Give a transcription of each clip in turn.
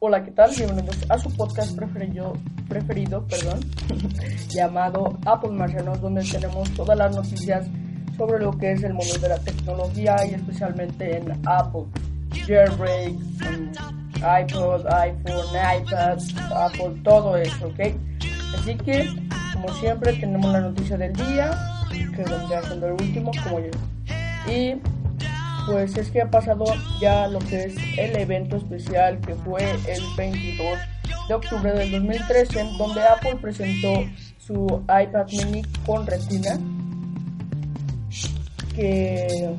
Hola, ¿qué tal? Bienvenidos a su podcast preferido, preferido perdón, llamado Apple Marcianos, donde tenemos todas las noticias sobre lo que es el mundo de la tecnología y especialmente en Apple, jailbreak, iPod, iPhone, iPad, Apple, todo eso, ¿ok? Así que, como siempre, tenemos la noticia del día, que vendría siendo el último, como yo. Y pues es que ha pasado ya lo que es el evento especial que fue el 22 de octubre del 2013, donde Apple presentó su iPad mini con retina, que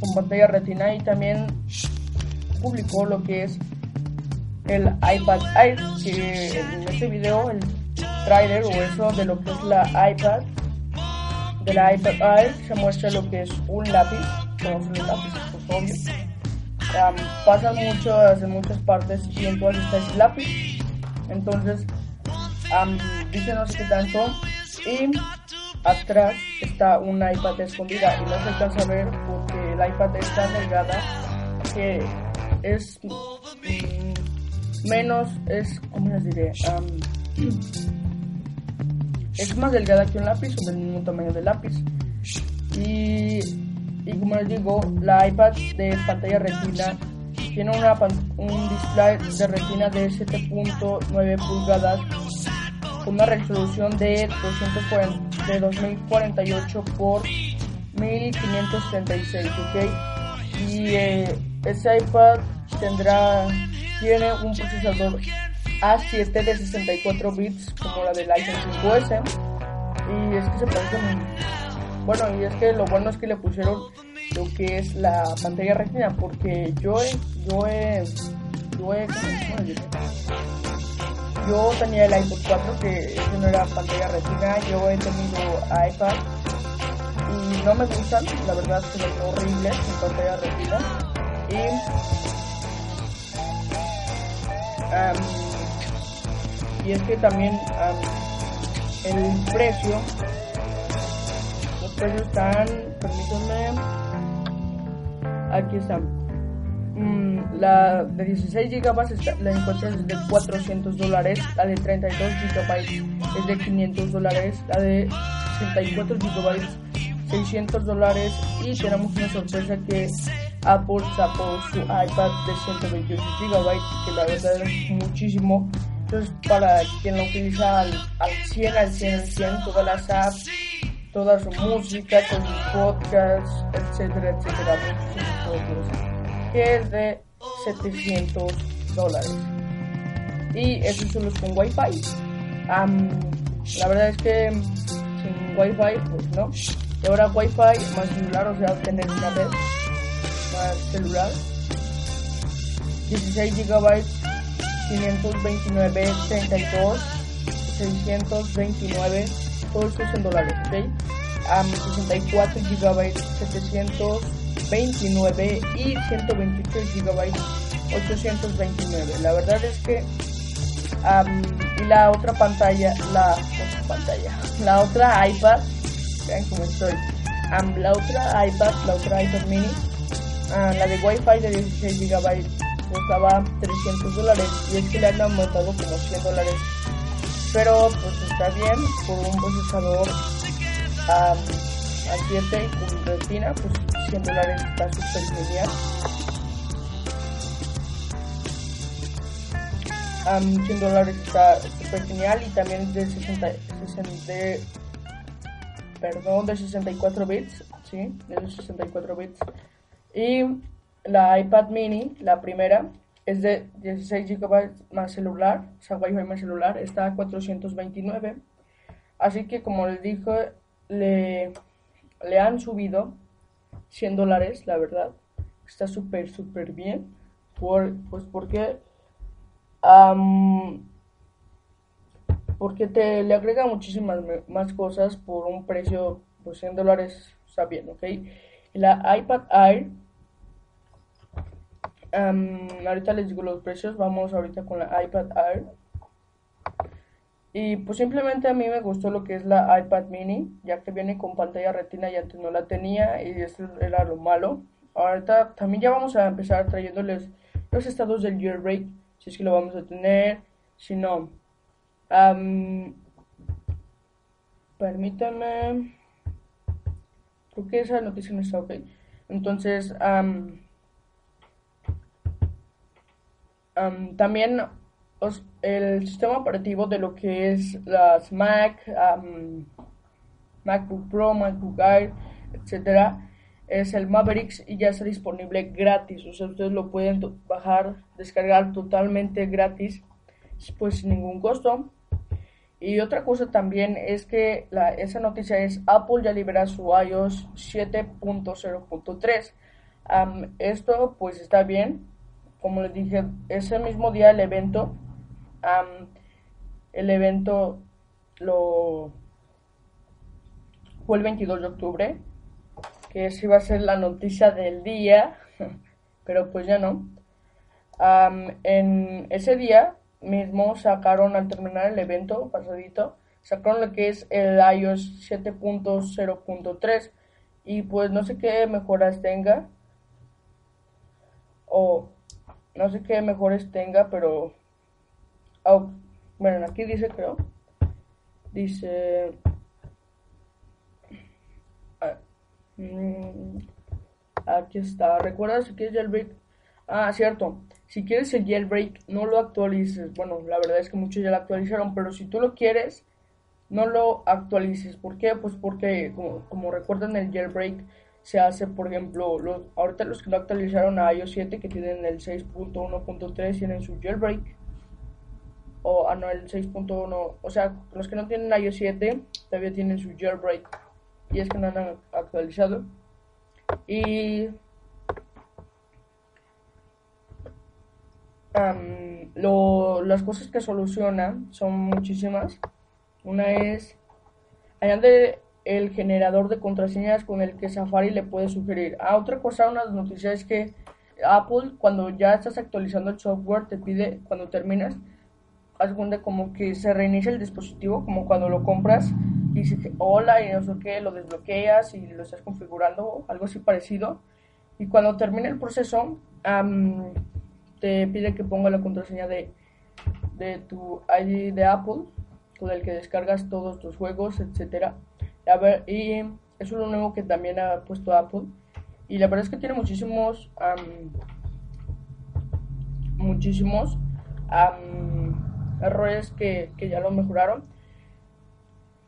con pantalla retina y también publicó lo que es el iPad Air, que en este video el trailer o eso de lo que es la iPad de la iPad Air se muestra lo que es un lápiz, como un lápiz, pues obvio. Um, pasan muchas, en muchas partes y en todas está ese lápiz. Entonces, um, dice qué tanto. Y atrás está una iPad escondida y no se alcanza a ver porque la iPad es tan delgada que es mm, menos, es, ¿cómo les diré? Um, es más delgada que un lápiz o del mismo tamaño del lápiz. Y, y como les digo, la iPad de pantalla retina tiene una, un display de retina de 7.9 pulgadas con una resolución de, 240, de 2048 por 1536, ¿ok? Y eh, ese iPad tendrá, tiene un procesador a7 de 64 bits como la del iPhone 5S. Y es que se parecen. Bueno, y es que lo bueno es que le pusieron lo que es la pantalla retina, porque yo he. Yo he. Yo he. Yo tenía el iPod 4 que eso no era pantalla retina, yo he tenido iPad y no me gustan, la verdad se ven horribles en pantalla retina. Y y es que también el precio, los precios están, permítanme, aquí están. Mm, la de 16 GB la encuentras de 400 dólares, la de 32 GB es de 500 dólares, la de 64 GB 600 dólares y tenemos una sorpresa que Apple sacó su iPad de 128 GB que la verdad es muchísimo entonces, para quien lo utiliza al, 100, al 100, al 100, todas las apps, toda su música, con sus podcasts, etcétera, etcétera, que es de 700 dólares. Y eso solo es con Wi-Fi. la verdad es que sin Wi-Fi, pues no. Y ahora Wi-Fi más celular, o sea, tener una red más celular. 16 gigabytes 529, 32, 629, todos estos en dólares, ¿ok? Um, 64 GB, 729 y 128 GB, 829. La verdad es que um, y la otra pantalla, la otra pantalla, la otra iPad, vean cómo estoy, um, la otra iPad, la otra iPad mini, uh, la de Wi-Fi de 16 GB costaba 300 dólares y es que le han aumentado como 100 dólares. Pero pues está bien, por un procesador a, a 7 con retina, pues 100 dólares está súper genial. Um, 100 dólares está súper genial y también de 60, 60 de, perdón, de 64 bits, sí, de 64 bits. Y la iPad mini, la primera, es de 16 GB más celular, o sea, Wi-Fi más celular, está a 429. Así que como les dije, le, le han subido 100 dólares, la verdad. Está súper, súper bien. Por, pues porque, porque te le agrega muchísimas más cosas por un precio, pues 100 dólares, está bien, ¿ok? La iPad Air ahorita les digo los precios, vamos ahorita con la iPad Air. Y pues simplemente a mí me gustó lo que es la iPad mini, ya que viene con pantalla retina y antes no la tenía y eso era lo malo. Ahorita también ya vamos a empezar trayéndoles los estados del jailbreak, si es que lo vamos a tener, si no. Um, permítanme. Creo que esa noticia no está ok. Entonces, también el sistema operativo de lo que es las Mac, MacBook Pro, MacBook Air, etcétera, es el Mavericks y ya está disponible gratis. O sea, ustedes lo pueden bajar, descargar totalmente gratis, pues sin ningún costo. Y otra cosa también es que esa noticia es Apple ya libera su iOS 7.0.3. esto pues está bien. Como les dije, ese mismo día el evento, el evento lo fue el 22 de octubre, que esa iba a ser la noticia del día, pero pues ya no. en ese día mismo sacaron al terminar el evento pasadito, sacaron lo que es el iOS 7.0.3 y pues no sé qué mejoras tenga o no sé qué mejores tenga, pero oh, bueno, aquí dice creo, dice ah, mm, aquí está, recuerda si quieres jailbreak, ah cierto, si quieres el jailbreak, no lo actualices. Bueno, la verdad es que muchos ya lo actualizaron, pero si tú lo quieres, no lo actualices. ¿Por qué? Pues porque, como, recuerdan, el jailbreak se hace, por ejemplo, los, ahorita los que lo actualizaron a iOS 7, que tienen el 6.1.3, tienen su jailbreak. O, ah, no, el 6.1, o sea, los que no tienen iOS 7 todavía tienen su jailbreak. Y es que no han actualizado. Y las cosas que soluciona son muchísimas. Una es añade el generador de contraseñas con el que Safari le puede sugerir. Ah, otra cosa, una noticia es que Apple, cuando ya estás actualizando el software, te pide, cuando terminas, haz cuenta como que se reinicia el dispositivo, como cuando lo compras y dice hola y no sé qué, lo desbloqueas y lo estás configurando, algo así parecido. Y cuando termina el proceso, te pide que ponga la contraseña de, de tu ID de Apple con el que descargas todos tus juegos, etcétera. Y es lo nuevo que también ha puesto Apple. Y la verdad es que tiene muchísimos, muchísimos errores que, que, ya lo mejoraron.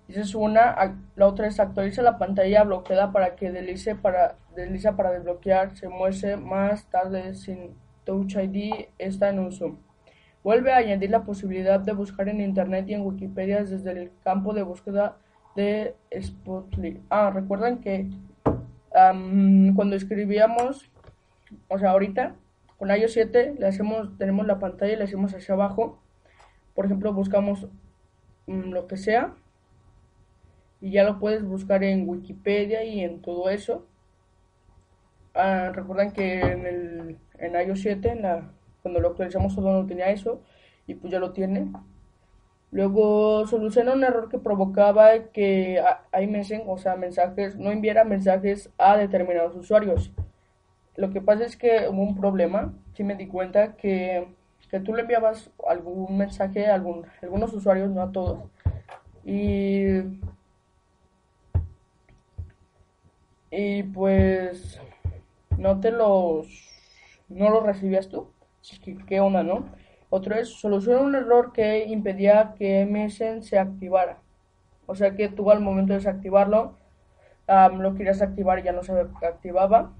Esa es una. La otra es actualiza la pantalla bloqueada para que deslice para, desliza para desbloquear, se muestre más tarde sin Touch ID está en uso. Vuelve a añadir la posibilidad de buscar en Internet y en Wikipedia desde el campo de búsqueda de Spotlight. Ah, recuerdan que cuando escribíamos, o sea, ahorita con iOS 7 le hacemos, tenemos la pantalla y le hacemos hacia abajo. Por ejemplo, buscamos mm, lo que sea y ya lo puedes buscar en Wikipedia y en todo eso. Ah, recuerdan que en el en iOS 7, en la, cuando lo actualizamos todo no tenía eso y pues ya lo tiene. Luego soluciona un error que provocaba que iMessage, o sea, mensajes, no enviara mensajes a determinados usuarios. Lo que pasa es que hubo un problema, si me di cuenta que, que tú le enviabas algún mensaje a algún, algunos usuarios, no a todos. Y, y pues no te los no lo recibías tú. ¿Qué, qué onda, no? Otro es, soluciona un error que impedía que MSN se activara. O sea que tú al momento de desactivarlo, lo querías activar y ya no se activaba.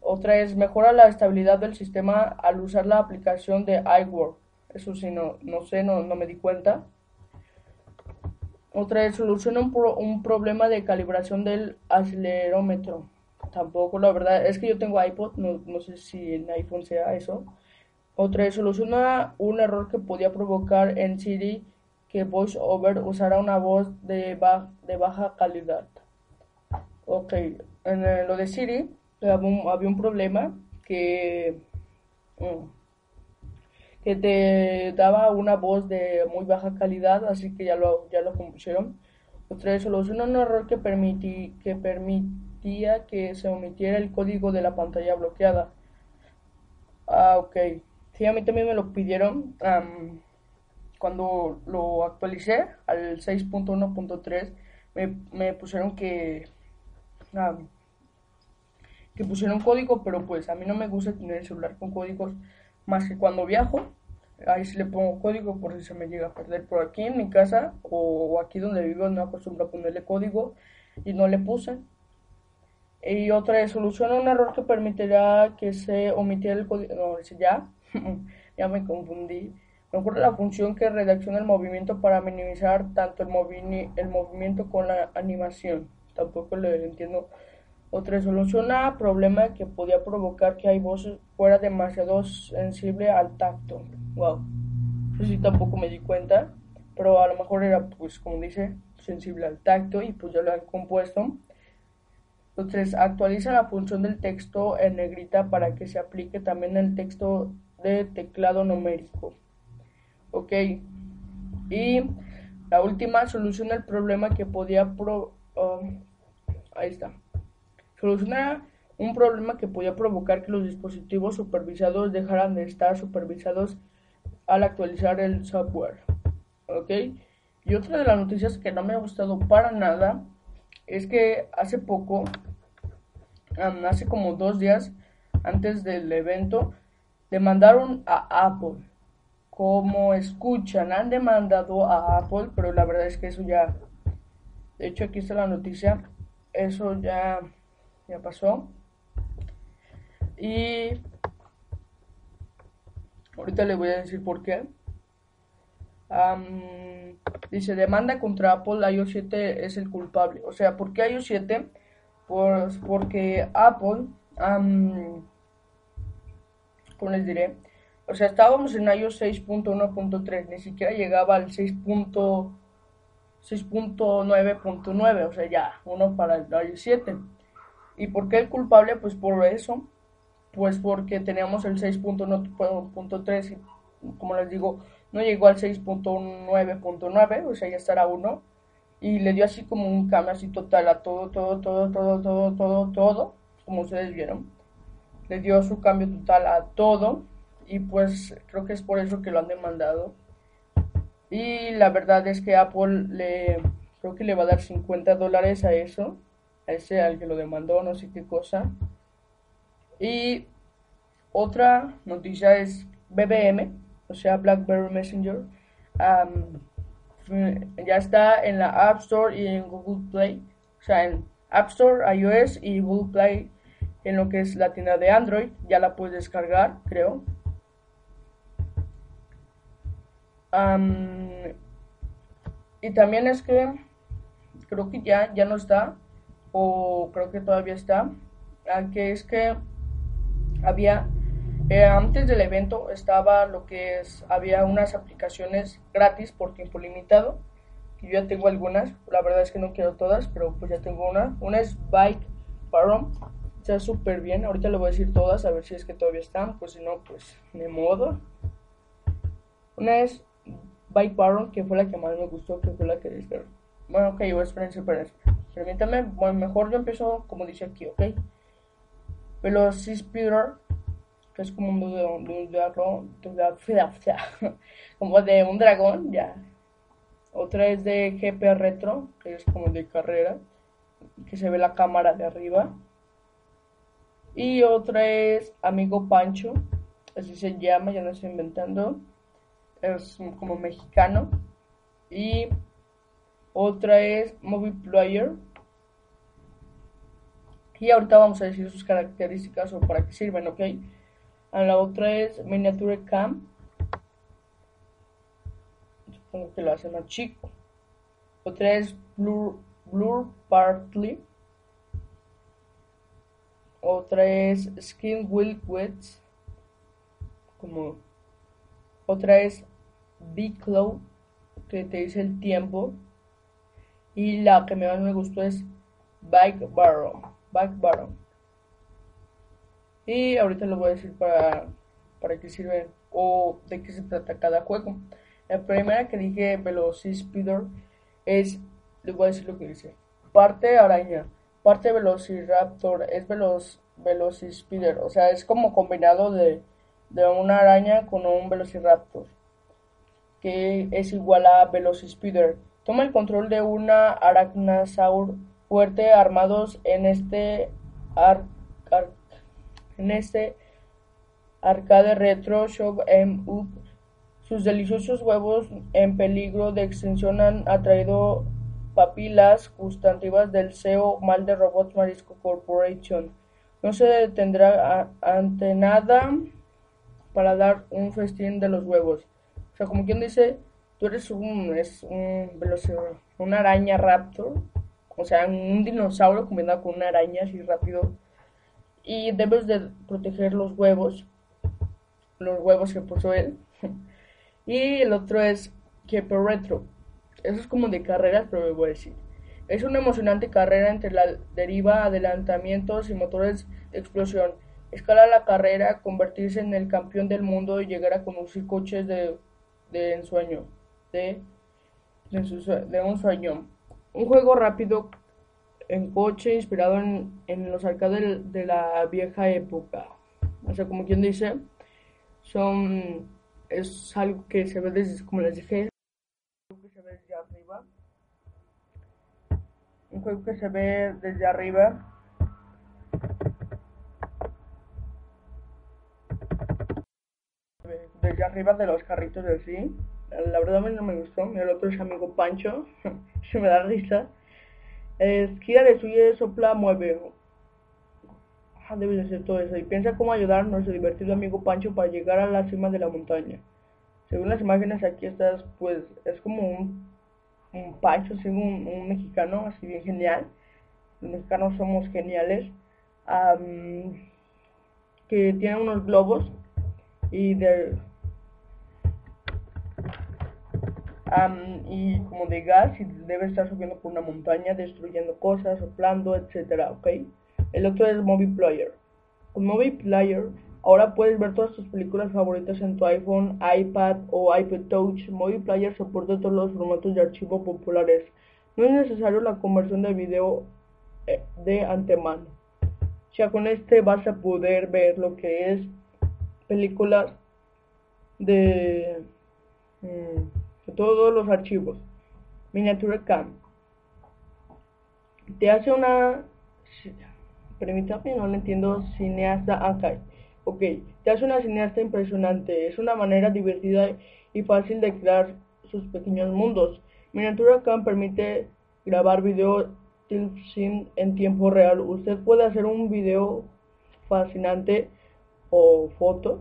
Otra es, mejora la estabilidad del sistema al usar la aplicación de iWork. Eso sí, no, no sé, no, no me di cuenta. Otra es, soluciona un, un problema de calibración del acelerómetro tampoco, la verdad es que yo tengo iPod, no, no sé si en iPhone sea eso. Otra soluciona un error que podía provocar en Siri que VoiceOver usara una voz de, de baja calidad. Ok, en lo de Siri había un, problema que, mm, que te daba una voz de muy baja calidad, así que ya lo, ya lo compusieron. Otra soluciona un error que, permití, que permite que se omitiera el código de la pantalla bloqueada. Ah, ok. Sí, a mí también me lo pidieron. cuando lo actualicé al 6.1.3, me, me, pusieron que, que pusieron código, pero pues a mí no me gusta tener el celular con códigos más que cuando viajo. Ahí sí le pongo código por si se me llega a perder por aquí en mi casa o aquí donde vivo no acostumbro a ponerle código y no le puse. Y otra es soluciona un error que permitirá que se omitiera el código. No, ya, ya me confundí. Mejora la función que redacciona el movimiento para minimizar tanto el, el movimiento con la animación. Tampoco le entiendo. Otra soluciona problema que podía provocar que hay voces fuera demasiado sensible al tacto. Wow. Eso sí tampoco me di cuenta. Pero a lo mejor era, pues, como dice, sensible al tacto y pues ya lo han compuesto. Entonces, actualiza la función del texto en negrita para que se aplique también el texto de teclado numérico. Ok. Y la última, soluciona el problema que podía... Pro, um, ahí está. Soluciona un problema que podía provocar que los dispositivos supervisados dejaran de estar supervisados al actualizar el software. ¿Ok? Y otra de las noticias que no me ha gustado para nada es que hace poco, hace como dos días antes del evento, demandaron a Apple. Como escuchan, han demandado a Apple, pero la verdad es que eso ya, de hecho aquí está la noticia, eso ya, ya pasó. Y ahorita le voy a decir por qué. dice, demanda contra Apple, iOS 7 es el culpable. O sea, ¿por qué iOS 7? Pues porque Apple como les diré, o sea, estábamos en iOS 6.1.3, ni siquiera llegaba al 6.9.9, o sea, ya, uno para el iOS 7. ¿Y por qué el culpable? Pues por eso, pues porque teníamos el 6.1.3 y como les digo, no llegó al 6.9.9, o sea, ya estará uno. Y le dio así como un cambio así total a todo, todo, todo, todo, todo, todo, todo, como ustedes vieron le dio su cambio total a todo y pues creo que es por eso que lo han demandado. Y la verdad es que Apple le creo que le va a dar 50 dólares a eso, a ese al que lo demandó, no sé qué cosa. Y otra noticia es BBM, o sea, BlackBerry Messenger. ya está en la App Store y en Google Play, o sea, en App Store, iOS y Google Play en lo que es la tienda de Android. Ya la puedes descargar, creo. y también es que creo que ya, ya no está, o creo que todavía está, que es que había, eh, antes del evento estaba lo que es, había unas aplicaciones gratis por tiempo limitado, que yo ya tengo algunas, la verdad es que no quiero todas, pero pues ya tengo una, una es Bike Baron, está súper bien. Ahorita le voy a decir todas, a ver si es que todavía están. Pues si no, pues de modo. Una es Bike Baron, que fue la que más me gustó, que fue la que descargué. Bueno, ok, voy a esperar, Permítame, bueno, mejor yo empiezo como dice aquí, ok. Velocipeeder, que es como un de, dragón, como de un dragón, ya. Otra es de GP Retro, que es como de carrera, que se ve la cámara de arriba. Y otra es Amigo Pancho, así se llama, ya no estoy inventando. Es como mexicano. Y otra es Movie Player. Y ahorita vamos a decir sus características o para qué sirven, ¿ok? A la otra es Miniature Cam. Supongo que lo hace más chico. Otra es Blur, Blur Partly otra es Skin Will Wets, como otra es Big Cloud, que te dice el tiempo, y la que más me gustó es Back Barrow, Back Barrow. Y ahorita lo voy a decir para, para qué sirve o de qué se trata cada juego. La primera que dije Velocipedor es, les voy a decir lo que dice, parte araña parte Velociraptor es Veloc Velocispider, o sea, es como combinado de de una araña con un velociraptor, que es igual a Velocispider. Toma el control de una arachnosaur fuerte armados en este, en este arcade retro shock em up. Sus deliciosos huevos en peligro de extinción han atraído papilas gustativas del CEO mal de Robots Marisco Corporation. No se detendrá ante nada para dar un festín de los huevos. O sea, como quien dice, tú eres un, es un una araña raptor, o sea, un dinosaurio combinado con una araña así rápido. Y debes de proteger los huevos, los huevos que puso él. y el otro es Keeper Retro. Eso es como de carreras, pero me voy a decir. Es una emocionante carrera entre la deriva, adelantamientos y motores de explosión. Escala la carrera, convertirse en el campeón del mundo y llegar a conducir coches de, ensueño. De de, un sueño. Un juego rápido en coche inspirado en, en los arcades de, la vieja época. O sea, como quien dice, son es algo que se ve desde, como les dije, que se ve desde arriba. Un juego que se ve desde arriba. Desde arriba de los carritos de sí la verdad a mí no me gustó. El otro es amigo Pancho, se me da risa. Esquía de suya, sopla, mueve. Ah, debe de ser todo eso. Y piensa cómo ayudar a divertido amigo Pancho para llegar a la cima de la montaña. Según las imágenes aquí estás, pues es como un, un Pancho, así un, mexicano, así bien genial. Los mexicanos somos geniales. que tiene unos globos y de y como de gas y debe estar subiendo por una montaña, destruyendo cosas, soplando, etcétera, ¿ok? El otro es Movie Player. Con Movie Player ahora puedes ver todas tus películas favoritas en tu iPhone, iPad o iPad Touch. Movie Player soporta todos los formatos de archivo populares. No es necesario la conversión de video eh, de antemano. Ya con este vas a poder ver lo que es películas de... Mm, todos los archivos. Miniatura Cam. Te hace una... Permítame, no lo entiendo. Cineasta acá. Ok, te hace una cineasta impresionante. Es una manera divertida y fácil de crear sus pequeños mundos. Miniatura Cam permite grabar video en tiempo real. Usted puede hacer un video fascinante o foto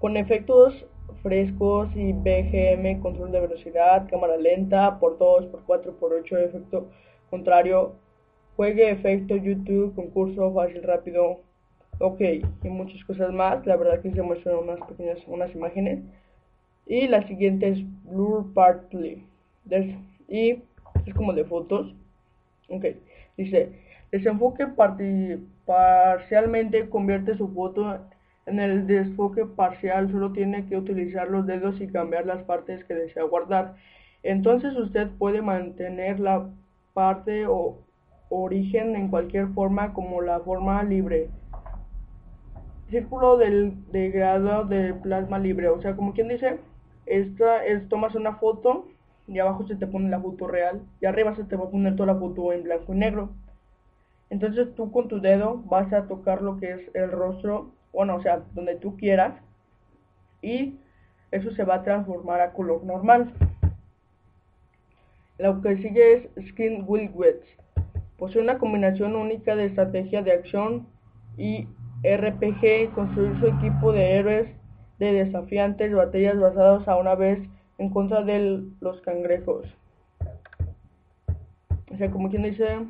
con efectos frescos y BGM, control de velocidad, cámara lenta, por 2, por 4, por 8, efecto contrario, juegue efecto YouTube, concurso fácil, rápido, ok, y muchas cosas más, la verdad que se muestran unas pequeñas, unas imágenes, y la siguiente es Blur Partly, y es como de fotos, ok, dice, desenfoque parcialmente convierte su foto en el desfoque parcial. Solo tiene que utilizar los dedos y cambiar las partes que desea guardar. Entonces usted puede mantener la parte o origen en cualquier forma como la forma libre. Círculo del, de grado de plasma libre. O sea, como quien dice, esta es tomas una foto y abajo se te pone la foto real y arriba se te va a poner toda la foto en blanco y negro. Entonces tú con tu dedo vas a tocar lo que es el rostro bueno, o sea, donde tú quieras, y eso se va a transformar a color normal. Lo que sigue es Skin Wildwets. Posee una combinación única de estrategia de acción y RPG, construir su equipo de héroes de desafiantes batallas basadas a una vez en contra de los cangrejos. O sea, como quien dice...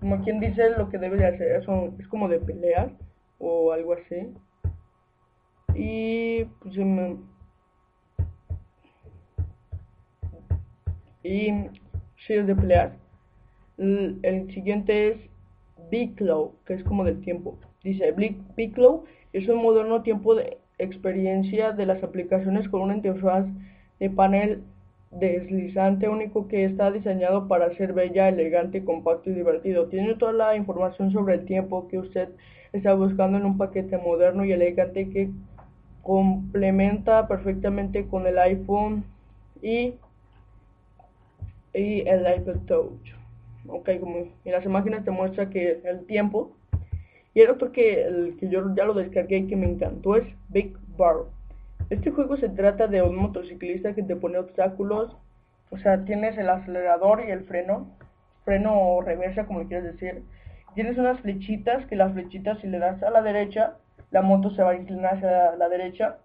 como quien dice lo que debe de hacer, eso es como de pelear o algo así. Y pues y es de pelear. El, siguiente es Biclow, que es como del tiempo. Dice, Biclow es un moderno tiempo de experiencia de las aplicaciones con una interfaz de panel deslizante único que está diseñado para ser bella, elegante, compacto y divertido. Tiene toda la información sobre el tiempo que usted está buscando en un paquete moderno y elegante que complementa perfectamente con el iPhone y, y el iPod Touch. Ok, como en las imágenes te muestra que el tiempo. Y el otro que, el que yo ya lo descargué y que me encantó es Big Bar. Este juego se trata de un motociclista que te pone obstáculos. O sea, tienes el acelerador y el freno. Freno o reversa, como quieras decir. Tienes unas flechitas, que las flechitas si le das a la derecha, la moto se va a inclinar hacia la derecha.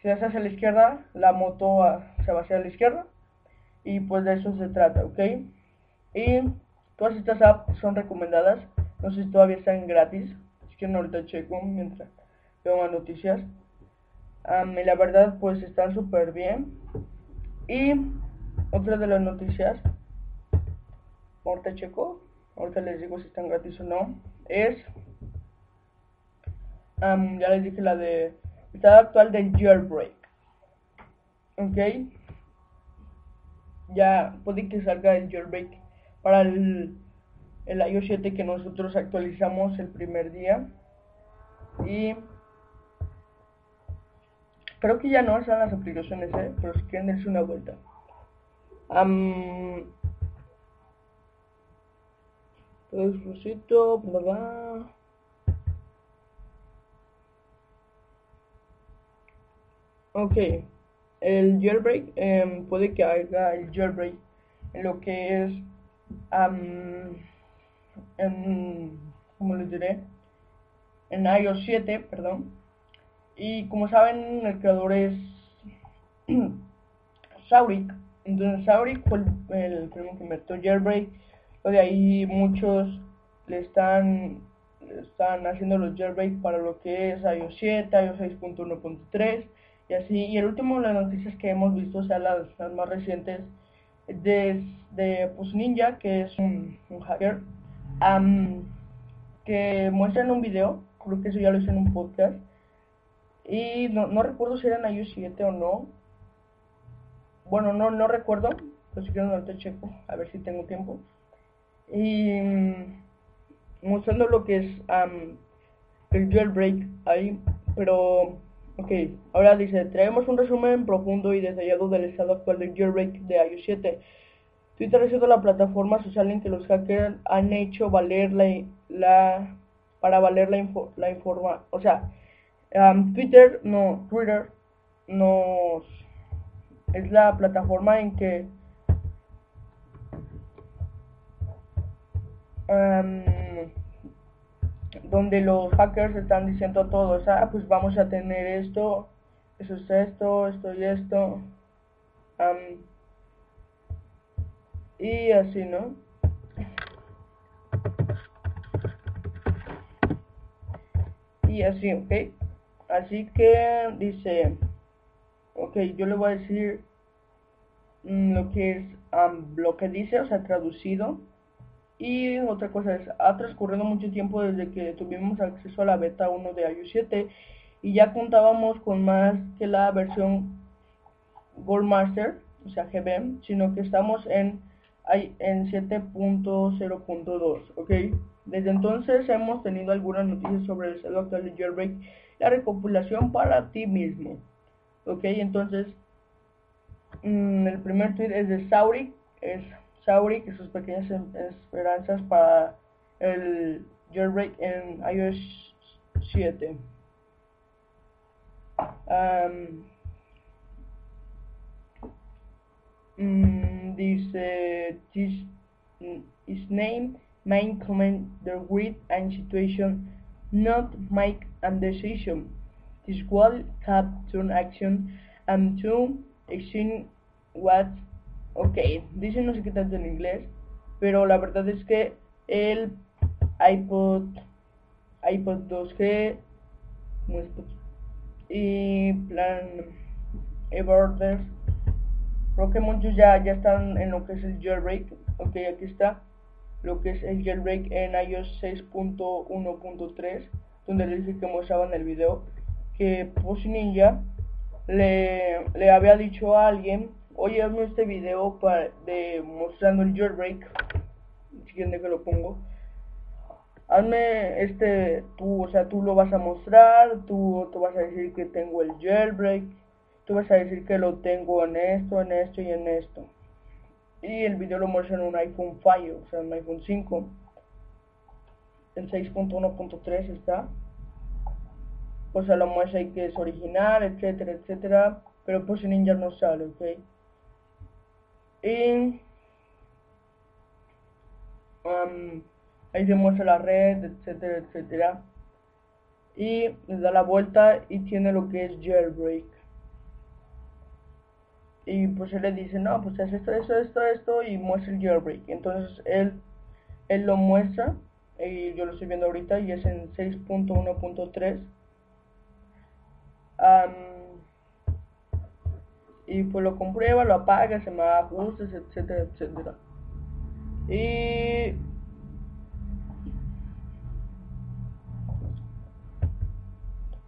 Si le das hacia la izquierda, la moto se va hacia la izquierda. Y pues de eso se trata, ¿ok? Y todas estas apps son recomendadas. No sé si todavía están gratis. Si quieren ahorita checo mientras veo las noticias y la verdad pues están súper bien. Y otra de las noticias, ahorita checo, ahorita les digo si están gratis o no, es, ya les dije la de estado actual del jailbreak. Ok. Ya puede que salga el jailbreak para el, el iOS 7 que nosotros actualizamos el primer día. Y Creo que ya no están las aplicaciones, ¿eh? pero si quieren darse una vuelta. Um, Explosito, bla Ok, el jailbreak em, puede que haga el jailbreak en lo que es, um, en, ¿cómo les diré? En iOS 7, perdón y como saben, el creador es Saurik. Entonces Saurik fue el, el primero que inventó Jailbreak. De ahí muchos le están, están haciendo los jailbreak para lo que es iOS 7, iOS 6.1.3 y así. Y el último de las noticias que hemos visto, o sea, las, más recientes, de, de pues, Ninja, que es un, hacker, que muestra en un video, creo que eso ya lo hice en un podcast, y no, no recuerdo si eran iOS 7 o no. Bueno, no, no recuerdo. Pero si quiero te checo. A ver si tengo tiempo. Y mm, mostrando lo que es el jailbreak ahí. Pero, ok. Ahora dice, traemos un resumen profundo y detallado del estado actual del jailbreak de iOS 7. Twitter ha sido la plataforma social en que los hackers han hecho valer la, la para valer la, info, la informa, o sea, Twitter, no, Twitter nos es la plataforma en que donde los hackers están diciendo todos, ah, pues vamos a tener esto, eso es esto, esto y esto. y así, ¿no? Y así, ¿ok? Así que dice, ok, yo le voy a decir mm, lo que es lo que dice, o sea, traducido. Y otra cosa es, ha transcurrido mucho tiempo desde que tuvimos acceso a la beta 1 de iOS 7 y ya contábamos con más que la versión Goldmaster, o sea, GB, sino que estamos en, en 7.0.2, ¿ok? Desde entonces hemos tenido algunas noticias sobre el estado actual de Jailbreak la recopilación para ti mismo. Ok, entonces mm, el primer tweet es de Sauri, es Sauri y sus pequeñas esperanzas para el jailbreak en iOS 7. Mm, dice this is name main comment the grid and situation not make a decision. This will have turn action and to exchange what ok, dice no sé qué tanto en inglés, pero la verdad es que el iPod, iPod 2G y plan Everters, creo que muchos ya, ya están en lo que es el jailbreak, ok, aquí está lo que es el jailbreak en iOS 6.1.3 donde les dije que mostraba en el video que Pussy Ninja le, le había dicho a alguien oye, hazme este video para, de mostrando el jailbreak. Siguiente que lo pongo. Hazme este, tú, o sea, tú lo vas a mostrar, tú, tú vas a decir que tengo el jailbreak, tú vas a decir que lo tengo en esto, en esto y en esto. Y el video lo muestra en un iPhone 5, o sea, un iPhone 5. El 6.1.3 está. O sea, lo muestra y que es original, etcétera, etcétera. Pero pues en Ninja no sale, ok. Y... Um, ahí se muestra la red, etcétera, etcétera. Y da la vuelta y tiene lo que es jailbreak. Y pues él le dice, no, pues es esto, esto, esto, esto, y muestra el jailbreak. Entonces él, él lo muestra, y yo lo estoy viendo ahorita, y es en 6.1.3. y pues lo comprueba, lo apaga, se me ajustes, etcétera, etcétera. Y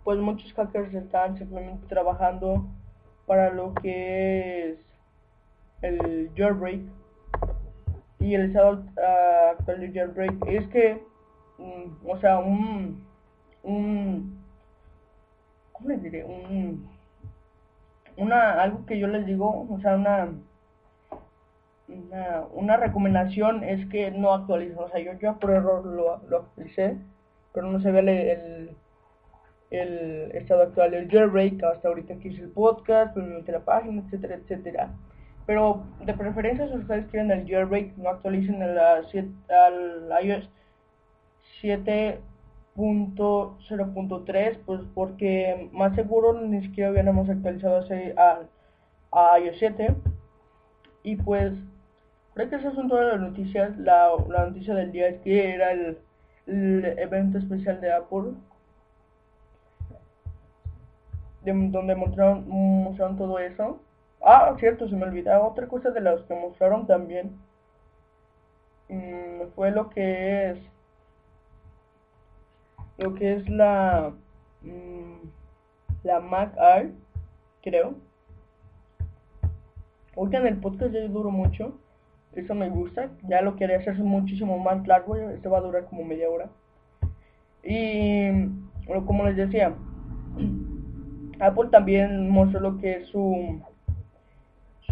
pues muchos hackers están simplemente trabajando para lo que es el jailbreak y el estado uh, actual del jailbreak es que mm, o sea un un ¿cómo les diré? un una algo que yo les digo o sea una una, recomendación es que no actualicen o sea yo, yo por error lo, lo actualicé pero no se ve el el estado actual del jailbreak, hasta ahorita que hice el podcast, pues la página, etcétera, etcétera. Pero de preferencia, si ustedes quieren el jailbreak, no actualicen el, al iOS 7.0.3, pues porque más seguro ni siquiera hubiéramos actualizado ese al, a iOS 7. Y pues, creo que esas son todas las noticias. La, la noticia del día es que era el, evento especial de Apple donde mostraron, mostraron todo eso. Ah, cierto, se me olvidaba. Otra cosa de las que mostraron también mm, fue lo que es lo que es la mm, la Mac Air, creo. Oigan, el podcast ya duró mucho. Eso me gusta. Ya lo quería hacer muchísimo más largo. Este va a durar como media hora. Y como les decía, Apple también mostró lo que es su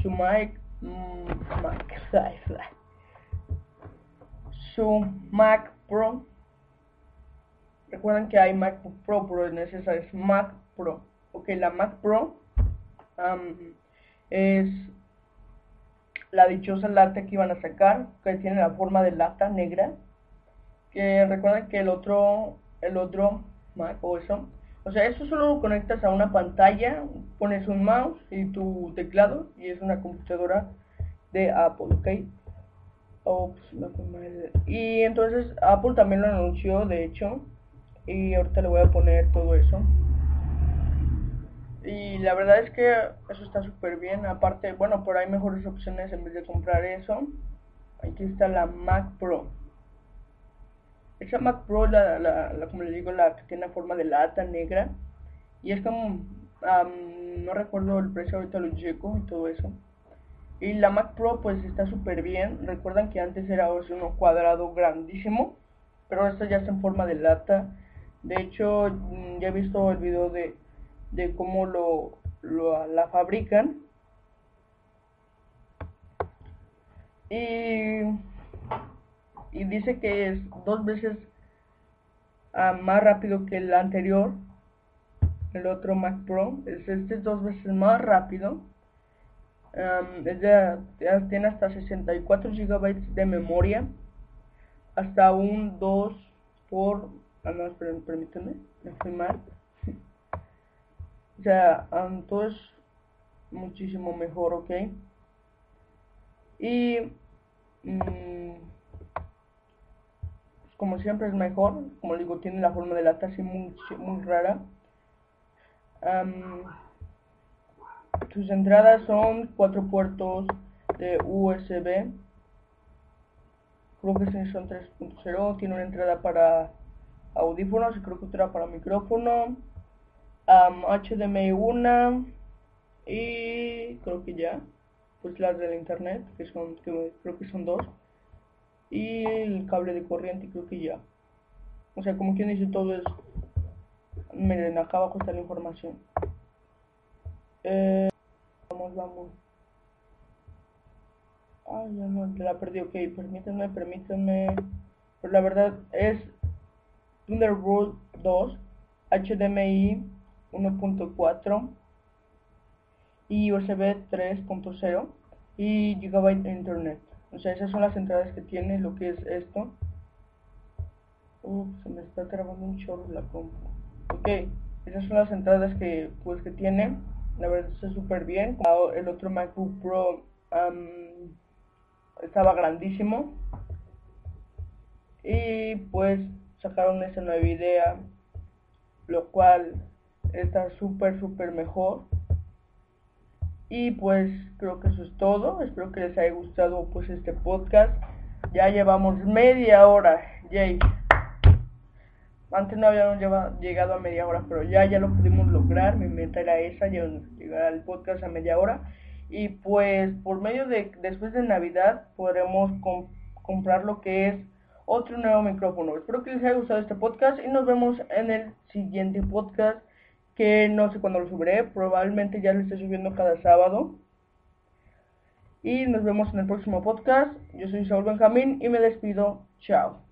su Mac, mm, Mac su Mac Pro. Recuerden que hay Mac Pro, pero en ese es Mac Pro. Ok, la Mac Pro es la dichosa lata que iban a sacar, que tiene la forma de lata negra. Que recuerden que el otro, el otro Mac o eso o sea, eso solo lo conectas a una pantalla, pones un mouse y tu teclado y es una computadora de Apple, ¿ok? y entonces Apple también lo anunció, de hecho, y ahorita le voy a poner todo eso. Y la verdad es que eso está súper bien. Aparte, bueno, por ahí mejores opciones en vez de comprar eso. Aquí está la Mac Pro. Esa Mac Pro, la, como le digo, la que tiene forma de lata negra. Y es como, no recuerdo el precio, ahorita lo checo y todo eso. Y la Mac Pro pues está súper bien. Recuerdan que antes era uno cuadrado grandísimo. Pero esta ya está en forma de lata. De hecho, mm, ya he visto el video de, de cómo lo, lo, la fabrican. Y y dice que es dos veces ah, más rápido que el anterior, el otro Mac Pro. Es, este es dos veces más rápido. tiene hasta 64 GB de memoria. Hasta un 2 por... Ah, no, permítanme, me fui mal. o sea, todo es muchísimo mejor, ¿ok? Y... Mm, como siempre es mejor, como digo, tiene la forma de lata así muy, muy rara. sus entradas son cuatro puertos de USB. Creo que son 3.0. Tiene una entrada para audífonos creo que otra para micrófono. HDMI 1 y creo que ya. pues las del internet, que son, creo que son dos, y el cable de corriente, creo que ya. O sea, como quien dice, todo es... Miren, acá abajo está la información. Eh, vamos, vamos. Ay, ya no, la perdí, ok, permítanme, permítanme. Pero la verdad es Thunderbolt 2, HDMI 1.4 y USB 3.0 y Gigabyte Internet. O sea, esas son las entradas que tiene lo que es esto. Ups, se me está trabando un chorro la compu. Ok, esas son las entradas que pues que tiene. La verdad está súper bien. El otro MacBook Pro estaba grandísimo. Y pues sacaron esa nueva idea. Lo cual está súper, súper mejor. Y pues creo que eso es todo. Espero que les haya gustado pues este podcast. Ya llevamos media hora. Yay. Antes no habíamos llegado a media hora, pero ya, ya lo pudimos lograr. Mi meta era esa, llegar al podcast a media hora. Y pues por medio de, después de Navidad, podremos comprar lo que es otro nuevo micrófono. Espero que les haya gustado este podcast y nos vemos en el siguiente podcast que no sé cuándo lo subiré, probablemente ya lo esté subiendo cada sábado. Y nos vemos en el próximo podcast. Yo soy Saúl Benjamín y me despido. Chao.